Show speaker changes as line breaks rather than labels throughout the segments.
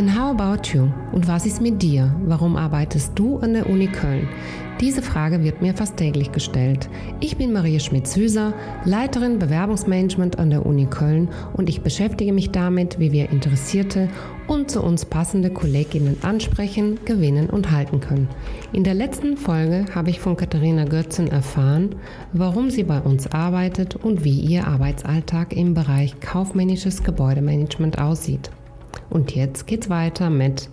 And how about you? Und was ist mit dir? Warum arbeitest du an der Uni Köln? Diese Frage wird mir fast täglich gestellt. Ich bin Maria Schmidt-Süßer, Leiterin Bewerbungsmanagement an der Uni Köln und ich beschäftige mich damit, wie wir interessierte und zu uns passende Kolleginnen ansprechen, gewinnen und halten können. In der letzten Folge habe ich von Katharina Götzen erfahren, warum sie bei uns arbeitet und wie ihr Arbeitsalltag im Bereich kaufmännisches Gebäudemanagement aussieht. Und jetzt geht's weiter mit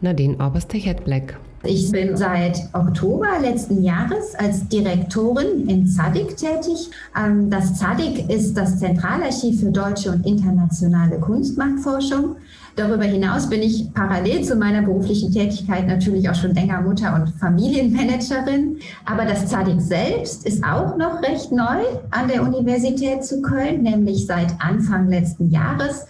Nadine Oberste-Hetbleck.
Ich bin seit Oktober letzten Jahres als Direktorin in ZADIC tätig. Ähm, das ZADIC ist das Zentralarchiv für deutsche und internationale Kunstmarktforschung. Darüber hinaus bin ich parallel zu meiner beruflichen Tätigkeit natürlich auch schon länger Mutter und Familienmanagerin. Aber das ZADIC selbst ist auch noch recht neu an der Universität zu Köln, nämlich seit Anfang letzten Jahres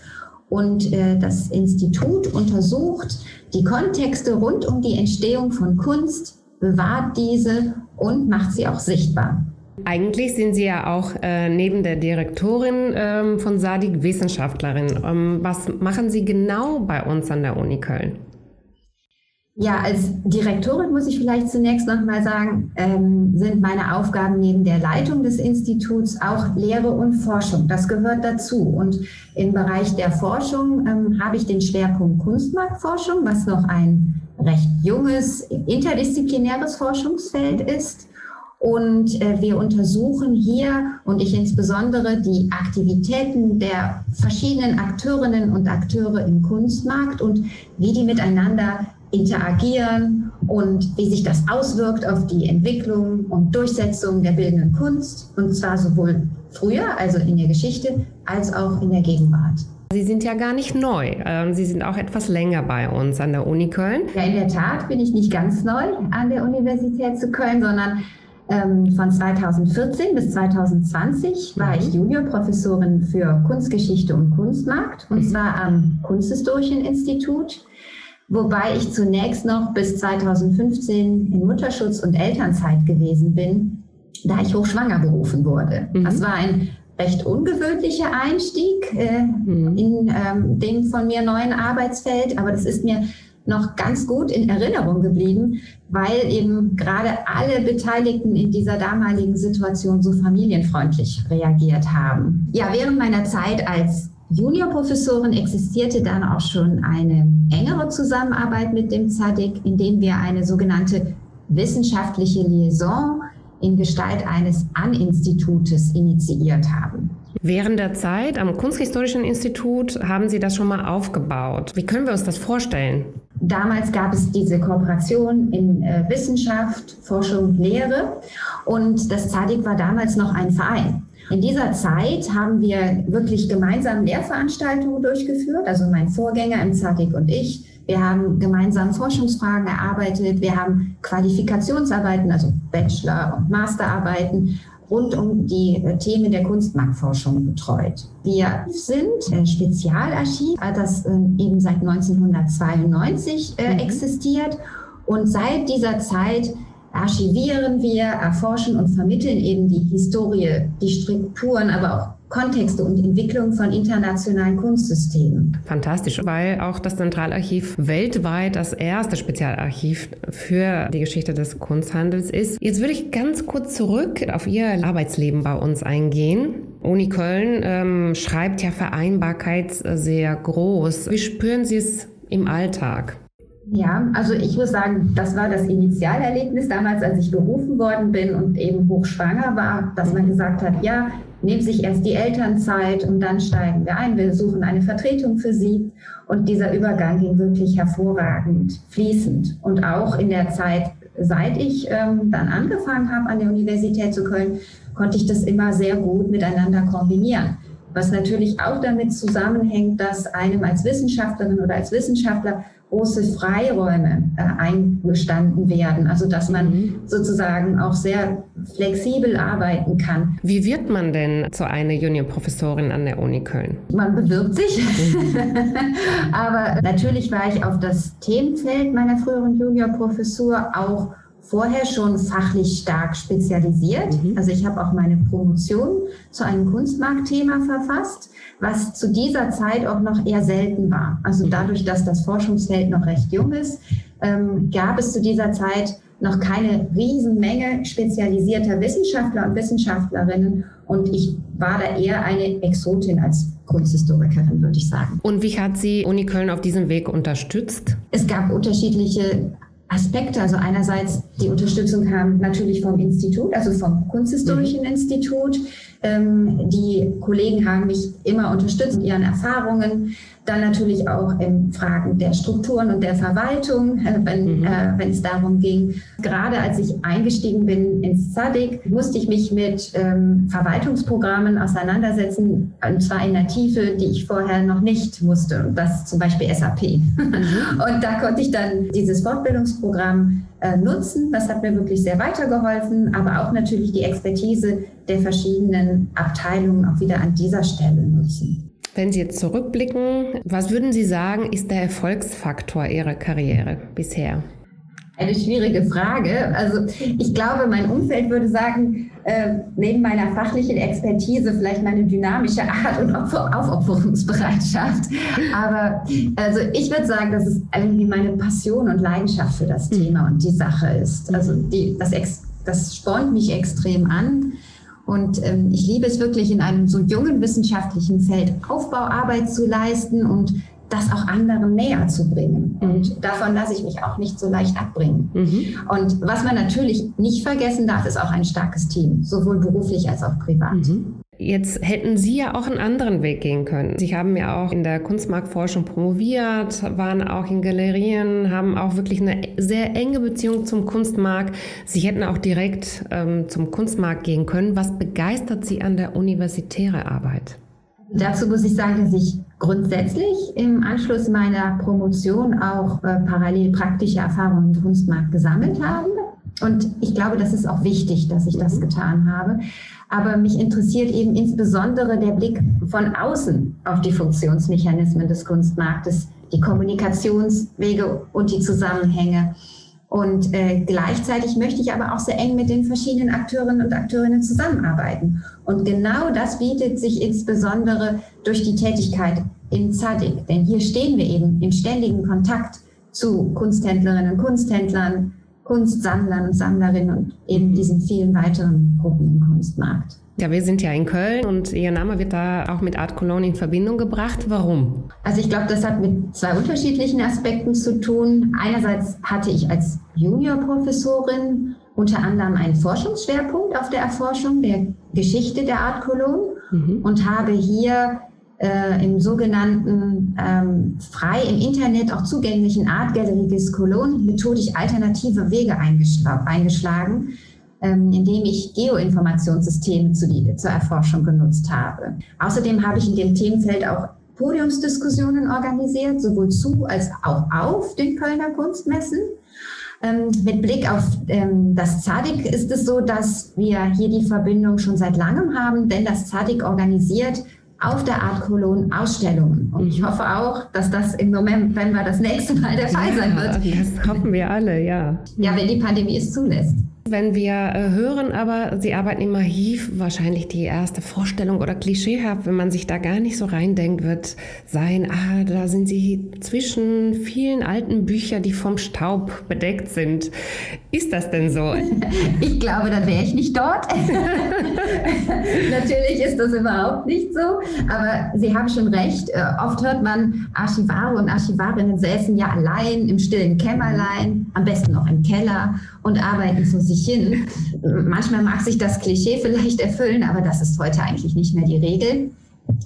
und äh, das Institut untersucht die Kontexte rund um die Entstehung von Kunst, bewahrt diese und macht sie auch sichtbar.
Eigentlich sind Sie ja auch äh, neben der Direktorin ähm, von SADIC Wissenschaftlerin. Ähm, was machen Sie genau bei uns an der Uni Köln?
Ja, als Direktorin muss ich vielleicht zunächst noch mal sagen, ähm, sind meine Aufgaben neben der Leitung des Instituts auch Lehre und Forschung. Das gehört dazu. Und im Bereich der Forschung ähm, habe ich den Schwerpunkt Kunstmarktforschung, was noch ein recht junges, interdisziplinäres Forschungsfeld ist. Und äh, wir untersuchen hier und ich insbesondere die Aktivitäten der verschiedenen Akteurinnen und Akteure im Kunstmarkt und wie die miteinander interagieren und wie sich das auswirkt auf die Entwicklung und Durchsetzung der bildenden Kunst. Und zwar sowohl früher, also in der Geschichte, als auch in der Gegenwart.
Sie sind ja gar nicht neu. Ähm, Sie sind auch etwas länger bei uns an der Uni Köln.
Ja, in der Tat bin ich nicht ganz neu an der Universität zu Köln, sondern ähm, von 2014 bis 2020 war ich Juniorprofessorin für Kunstgeschichte und Kunstmarkt und mhm. zwar am Kunsthistorischen Institut wobei ich zunächst noch bis 2015 in Mutterschutz und Elternzeit gewesen bin, da ich hochschwanger berufen wurde. Mhm. Das war ein recht ungewöhnlicher Einstieg äh, mhm. in ähm, dem von mir neuen Arbeitsfeld, aber das ist mir noch ganz gut in Erinnerung geblieben, weil eben gerade alle Beteiligten in dieser damaligen Situation so familienfreundlich reagiert haben. Ja, während meiner Zeit als Juniorprofessorin existierte dann auch schon eine engere Zusammenarbeit mit dem ZADIC, indem wir eine sogenannte wissenschaftliche Liaison in Gestalt eines An-Institutes initiiert haben.
Während der Zeit am Kunsthistorischen Institut haben Sie das schon mal aufgebaut. Wie können wir uns das vorstellen?
Damals gab es diese Kooperation in äh, Wissenschaft, Forschung, Lehre und das ZADIC war damals noch ein Verein. In dieser Zeit haben wir wirklich gemeinsam Lehrveranstaltungen durchgeführt, also mein Vorgänger im ZATIC und ich. Wir haben gemeinsam Forschungsfragen erarbeitet, wir haben Qualifikationsarbeiten, also Bachelor- und Masterarbeiten rund um die äh, Themen der Kunstmarktforschung betreut. Wir sind ein Spezialarchiv, das äh, eben seit 1992 äh, mhm. existiert und seit dieser Zeit archivieren wir, erforschen und vermitteln eben die Historie, die Strukturen, aber auch Kontexte und Entwicklung von internationalen Kunstsystemen.
Fantastisch, weil auch das Zentralarchiv weltweit das erste Spezialarchiv für die Geschichte des Kunsthandels ist. Jetzt würde ich ganz kurz zurück auf Ihr Arbeitsleben bei uns eingehen. Uni Köln ähm, schreibt ja Vereinbarkeit sehr groß. Wie spüren Sie es im Alltag?
Ja, also ich muss sagen, das war das Initialerlebnis damals, als ich berufen worden bin und eben hochschwanger war, dass man gesagt hat, ja, nehmen sich erst die Elternzeit und dann steigen wir ein. Wir suchen eine Vertretung für Sie. Und dieser Übergang ging wirklich hervorragend, fließend. Und auch in der Zeit, seit ich ähm, dann angefangen habe an der Universität zu Köln, konnte ich das immer sehr gut miteinander kombinieren. Was natürlich auch damit zusammenhängt, dass einem als Wissenschaftlerin oder als Wissenschaftler große Freiräume äh, eingestanden werden. Also dass man mhm. sozusagen auch sehr flexibel arbeiten kann.
Wie wird man denn zu einer Juniorprofessorin an der Uni Köln?
Man bewirbt sich. Mhm. Aber natürlich war ich auf das Themenfeld meiner früheren Juniorprofessur auch vorher schon fachlich stark spezialisiert. Mhm. Also ich habe auch meine Promotion zu einem Kunstmarktthema verfasst, was zu dieser Zeit auch noch eher selten war. Also mhm. dadurch, dass das Forschungsfeld noch recht jung ist, ähm, gab es zu dieser Zeit noch keine Riesenmenge spezialisierter Wissenschaftler und Wissenschaftlerinnen. Und ich war da eher eine Exotin als Kunsthistorikerin, würde ich sagen.
Und wie hat Sie Uni Köln auf diesem Weg unterstützt?
Es gab unterschiedliche Aspekte. Also einerseits die Unterstützung kam natürlich vom Institut, also vom Kunsthistorischen mhm. Institut. Ähm, die Kollegen haben mich immer unterstützt in ihren Erfahrungen. Dann natürlich auch in Fragen der Strukturen und der Verwaltung, äh, wenn, mhm. äh, wenn es darum ging. Gerade als ich eingestiegen bin ins ZADIC, musste ich mich mit ähm, Verwaltungsprogrammen auseinandersetzen, und zwar in einer Tiefe, die ich vorher noch nicht wusste. Und das zum Beispiel SAP. Mhm. Und da konnte ich dann dieses Fortbildungsprogramm äh, nutzen. Das hat mir wirklich sehr weitergeholfen, aber auch natürlich die Expertise der verschiedenen Abteilungen auch wieder an dieser Stelle nutzen.
Wenn Sie jetzt zurückblicken, was würden Sie sagen, ist der Erfolgsfaktor Ihrer Karriere bisher?
Eine schwierige Frage. Also ich glaube, mein Umfeld würde sagen, äh, neben meiner fachlichen Expertise vielleicht meine dynamische Art und Aufopferungsbereitschaft. Aber also ich würde sagen, dass es irgendwie meine Passion und Leidenschaft für das mhm. Thema und die Sache ist. Also die, das, das spornt mich extrem an. Und ähm, ich liebe es wirklich, in einem so jungen wissenschaftlichen Feld Aufbauarbeit zu leisten und das auch anderen näher zu bringen. Mhm. Und davon lasse ich mich auch nicht so leicht abbringen. Mhm. Und was man natürlich nicht vergessen darf, ist auch ein starkes Team, sowohl beruflich als auch privat. Mhm.
Jetzt hätten Sie ja auch einen anderen Weg gehen können. Sie haben ja auch in der Kunstmarktforschung promoviert, waren auch in Galerien, haben auch wirklich eine sehr enge Beziehung zum Kunstmarkt. Sie hätten auch direkt ähm, zum Kunstmarkt gehen können. Was begeistert Sie an der universitären Arbeit?
Dazu muss ich sagen, dass ich grundsätzlich im Anschluss meiner Promotion auch äh, parallel praktische Erfahrungen im Kunstmarkt gesammelt habe. Und ich glaube, das ist auch wichtig, dass ich das getan habe. Aber mich interessiert eben insbesondere der Blick von außen auf die Funktionsmechanismen des Kunstmarktes, die Kommunikationswege und die Zusammenhänge. Und äh, gleichzeitig möchte ich aber auch sehr eng mit den verschiedenen Akteurinnen und Akteurinnen zusammenarbeiten. Und genau das bietet sich insbesondere durch die Tätigkeit in ZADIC. Denn hier stehen wir eben im ständigen Kontakt zu Kunsthändlerinnen und Kunsthändlern, Kunstsammlern und Sammlerinnen und eben diesen vielen weiteren Gruppen im Kunstmarkt.
Ja, wir sind ja in Köln und Ihr Name wird da auch mit Art Cologne in Verbindung gebracht. Warum?
Also ich glaube, das hat mit zwei unterschiedlichen Aspekten zu tun. Einerseits hatte ich als Juniorprofessorin unter anderem einen Forschungsschwerpunkt auf der Erforschung der Geschichte der Art Cologne mhm. und habe hier äh, im sogenannten ähm, frei im Internet auch zugänglichen Art Gallery des Cologne methodisch alternative Wege eingeschlagen, ähm, indem ich Geoinformationssysteme zu die, zur Erforschung genutzt habe. Außerdem habe ich in dem Themenfeld auch Podiumsdiskussionen organisiert, sowohl zu als auch auf den Kölner Kunstmessen. Ähm, mit Blick auf ähm, das ZADIC ist es so, dass wir hier die Verbindung schon seit langem haben, denn das ZADIC organisiert auf der Art Cologne Ausstellungen. Und ich mhm. hoffe auch, dass das im November das nächste Mal der Fall sein wird.
Das hoffen wir alle, ja.
Ja, wenn die Pandemie es zulässt.
Wenn wir äh, hören, aber Sie arbeiten im Archiv, wahrscheinlich die erste Vorstellung oder klischeehaft, wenn man sich da gar nicht so reindenkt, wird sein, ah, da sind Sie zwischen vielen alten Büchern, die vom Staub bedeckt sind. Ist das denn so?
Ich glaube, dann wäre ich nicht dort. Natürlich ist das überhaupt nicht so, aber Sie haben schon recht. Äh, oft hört man, Archivare und Archivarinnen säßen ja allein im stillen Kämmerlein, am besten noch im Keller und arbeiten für sich hin. Manchmal mag sich das Klischee vielleicht erfüllen, aber das ist heute eigentlich nicht mehr die Regel.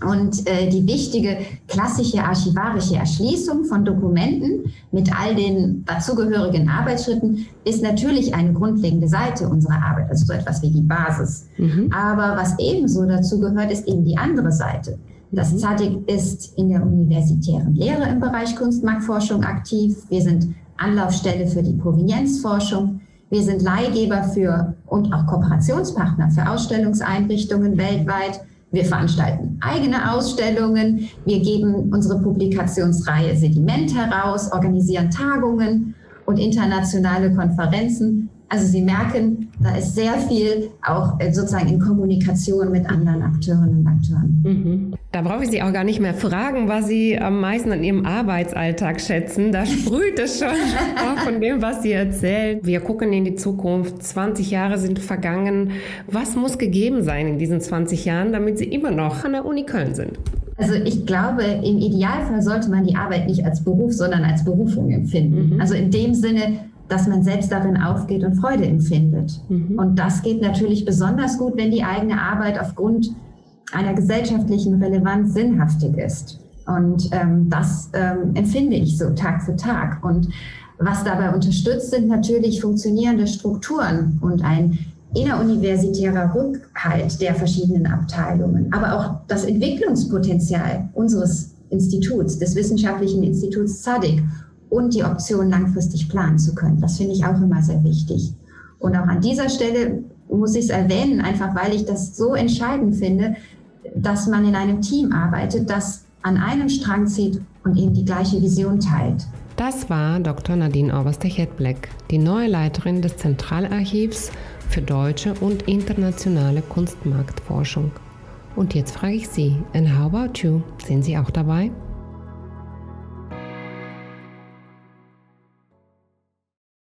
Und äh, die wichtige klassische archivarische Erschließung von Dokumenten mit all den dazugehörigen Arbeitsschritten ist natürlich eine grundlegende Seite unserer Arbeit, also so etwas wie die Basis. Mhm. Aber was ebenso dazu gehört, ist eben die andere Seite. Das mhm. ZADIC ist in der universitären Lehre im Bereich Kunstmarktforschung aktiv. Wir sind Anlaufstelle für die Provenienzforschung. Wir sind Leihgeber für und auch Kooperationspartner für Ausstellungseinrichtungen weltweit. Wir veranstalten eigene Ausstellungen. Wir geben unsere Publikationsreihe Sediment heraus, organisieren Tagungen und internationale Konferenzen Also Sie merken, da ist sehr viel auch äh, sozusagen in Kommunikation mit anderen Akteurinnen und Akteuren.
Mhm. Da brauche ich Sie auch gar nicht mehr fragen, was Sie am meisten an Ihrem Arbeitsalltag schätzen. Da sprüht es schon von dem, was Sie erzählen. Wir gucken in die Zukunft. 20 Jahre sind vergangen. Was muss gegeben sein in diesen 20 Jahren, damit Sie immer noch an der Uni Köln sind?
Also ich glaube, im Idealfall sollte man die Arbeit nicht als Beruf, sondern als Berufung empfinden. Mhm. Also in dem Sinne, dass man selbst darin aufgeht und Freude empfindet. Mhm. Und das geht natürlich besonders gut, wenn die eigene Arbeit aufgrund einer gesellschaftlichen Relevanz sinnhaftig ist. Und ähm, das ähm, empfinde ich so Tag für Tag. Und was dabei unterstützt, sind natürlich funktionierende Strukturen und ein inneruniversitärer Rückhalt der verschiedenen Abteilungen, aber auch das Entwicklungspotenzial unseres Instituts, des Wissenschaftlichen Instituts ZADIC und die Option langfristig planen zu können. Das finde ich auch immer sehr wichtig. Und auch an dieser Stelle muss ich es erwähnen, einfach weil ich das so entscheidend finde, dass man in einem Team arbeitet, das an einem Strang zieht und eben die gleiche Vision teilt.
Das war Dr. Nadine Oberste-Hetbleck, die neue Leiterin des Zentralarchivs für deutsche und internationale Kunstmarktforschung. Und jetzt frage ich Sie, and how about you? Sind Sie auch dabei?